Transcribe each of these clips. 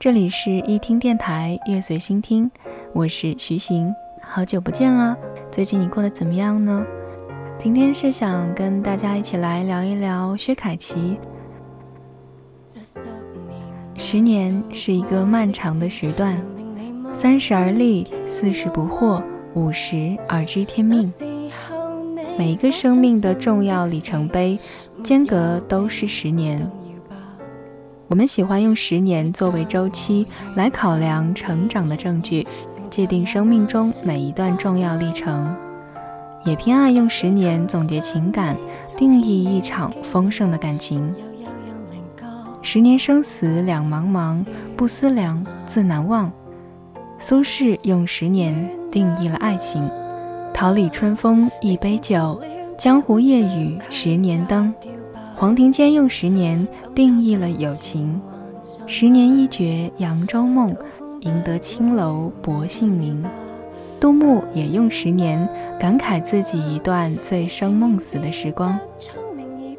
这里是一听电台，乐随心听，我是徐行，好久不见了，最近你过得怎么样呢？今天是想跟大家一起来聊一聊薛凯琪。十年是一个漫长的时段，三十而立，四十不惑，五十而知天命。每一个生命的重要里程碑，间隔都是十年。我们喜欢用十年作为周期来考量成长的证据，界定生命中每一段重要历程，也偏爱用十年总结情感，定义一场丰盛的感情。十年生死两茫茫，不思量，自难忘。苏轼用十年定义了爱情，桃李春风一杯酒，江湖夜雨十年灯。黄庭坚用十年定义了友情，十年一觉扬州梦，赢得青楼薄幸名。杜牧也用十年感慨自己一段醉生梦死的时光。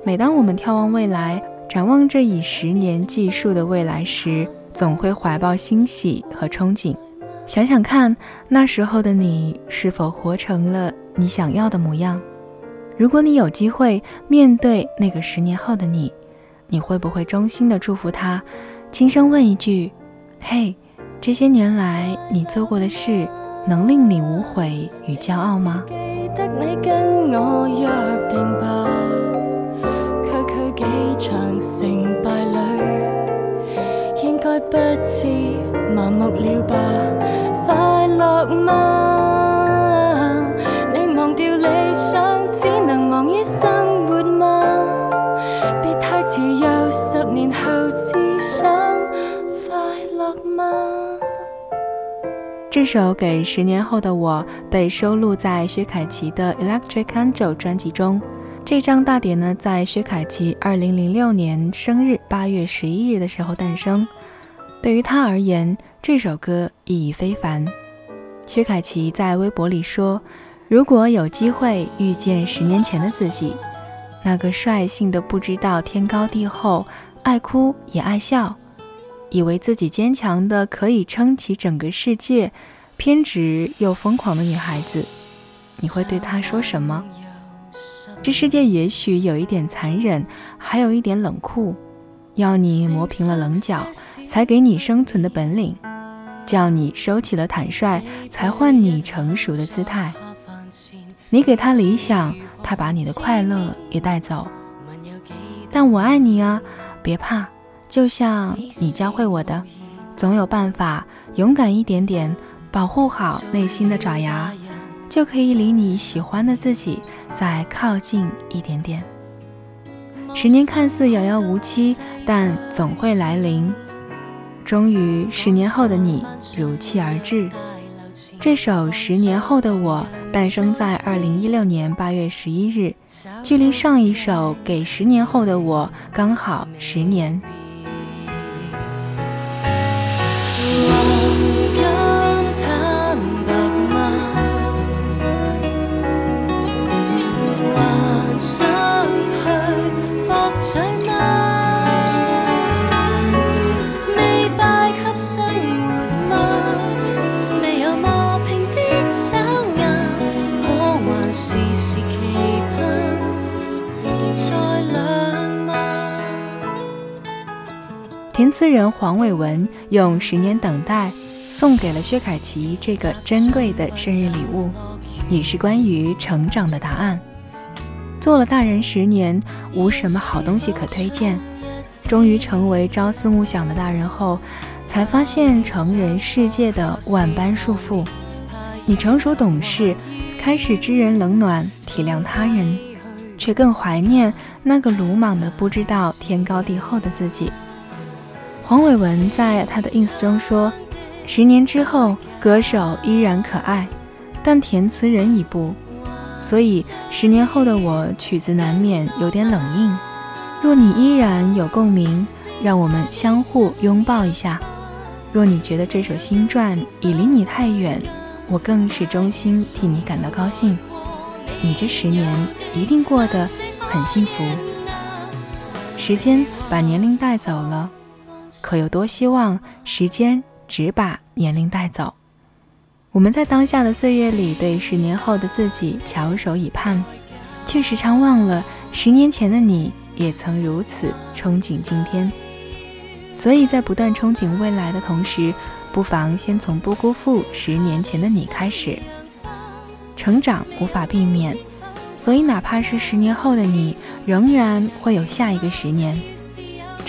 每当我们眺望未来，展望这以十年计数的未来时，总会怀抱欣喜和憧憬。想想看，那时候的你是否活成了你想要的模样？如果你有机会面对那个十年后的你，你会不会衷心的祝福他，轻声问一句：“嘿，这些年来你做过的事，能令你无悔与骄傲吗？”该不知麻木了吧快乐吗？这首《给十年后的我》被收录在薛凯琪的《Electric Angel》专辑中。这张大碟呢，在薛凯琪二零零六年生日八月十一日的时候诞生。对于他而言，这首歌意义非凡。薛凯琪在微博里说。如果有机会遇见十年前的自己，那个率性的不知道天高地厚、爱哭也爱笑、以为自己坚强的可以撑起整个世界、偏执又疯狂的女孩子，你会对她说什么？这世界也许有一点残忍，还有一点冷酷，要你磨平了棱角，才给你生存的本领；叫你收起了坦率，才换你成熟的姿态。你给他理想，他把你的快乐也带走。但我爱你啊，别怕，就像你教会我的，总有办法，勇敢一点点，保护好内心的爪牙，就可以离你喜欢的自己再靠近一点点。十年看似遥遥无期，但总会来临。终于，十年后的你如期而至。这首《十年后的我》诞生在二零一六年八月十一日，距离上一首《给十年后的我》刚好十年。填词人黄伟文用十年等待送给了薛凯琪这个珍贵的生日礼物，也是关于成长的答案。做了大人十年，无什么好东西可推荐。终于成为朝思暮想的大人后，才发现成人世界的万般束缚。你成熟懂事。开始知人冷暖，体谅他人，却更怀念那个鲁莽的不知道天高地厚的自己。黄伟文在他的 ins 中说：“十年之后，歌手依然可爱，但填词人已不。所以，十年后的我，曲子难免有点冷硬。若你依然有共鸣，让我们相互拥抱一下；若你觉得这首新传已离你太远，我更是衷心替你感到高兴。你这十年一定过得很幸福。时间把年龄带走了。”可有多希望时间只把年龄带走？我们在当下的岁月里，对十年后的自己翘首以盼，却时常忘了十年前的你也曾如此憧憬今天。所以在不断憧憬未来的同时，不妨先从不辜负十年前的你开始。成长无法避免，所以哪怕是十年后的你，仍然会有下一个十年。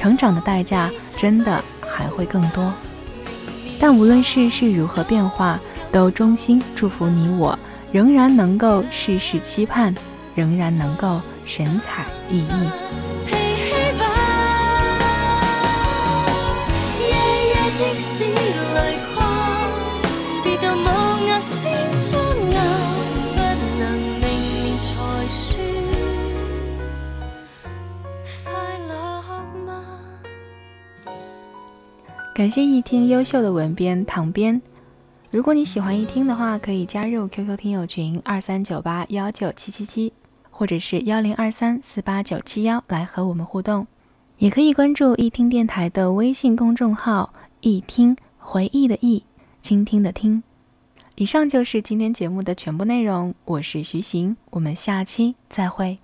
成长的代价。真的还会更多，但无论世事如何变化，都衷心祝福你我，仍然能够事事期盼，仍然能够神采奕奕。感谢一听优秀的文编唐编。如果你喜欢一听的话，可以加入 QQ 听友群二三九八幺九七七七，或者是幺零二三四八九七幺来和我们互动。也可以关注一听电台的微信公众号“一听回忆的忆，倾听的听”。以上就是今天节目的全部内容。我是徐行，我们下期再会。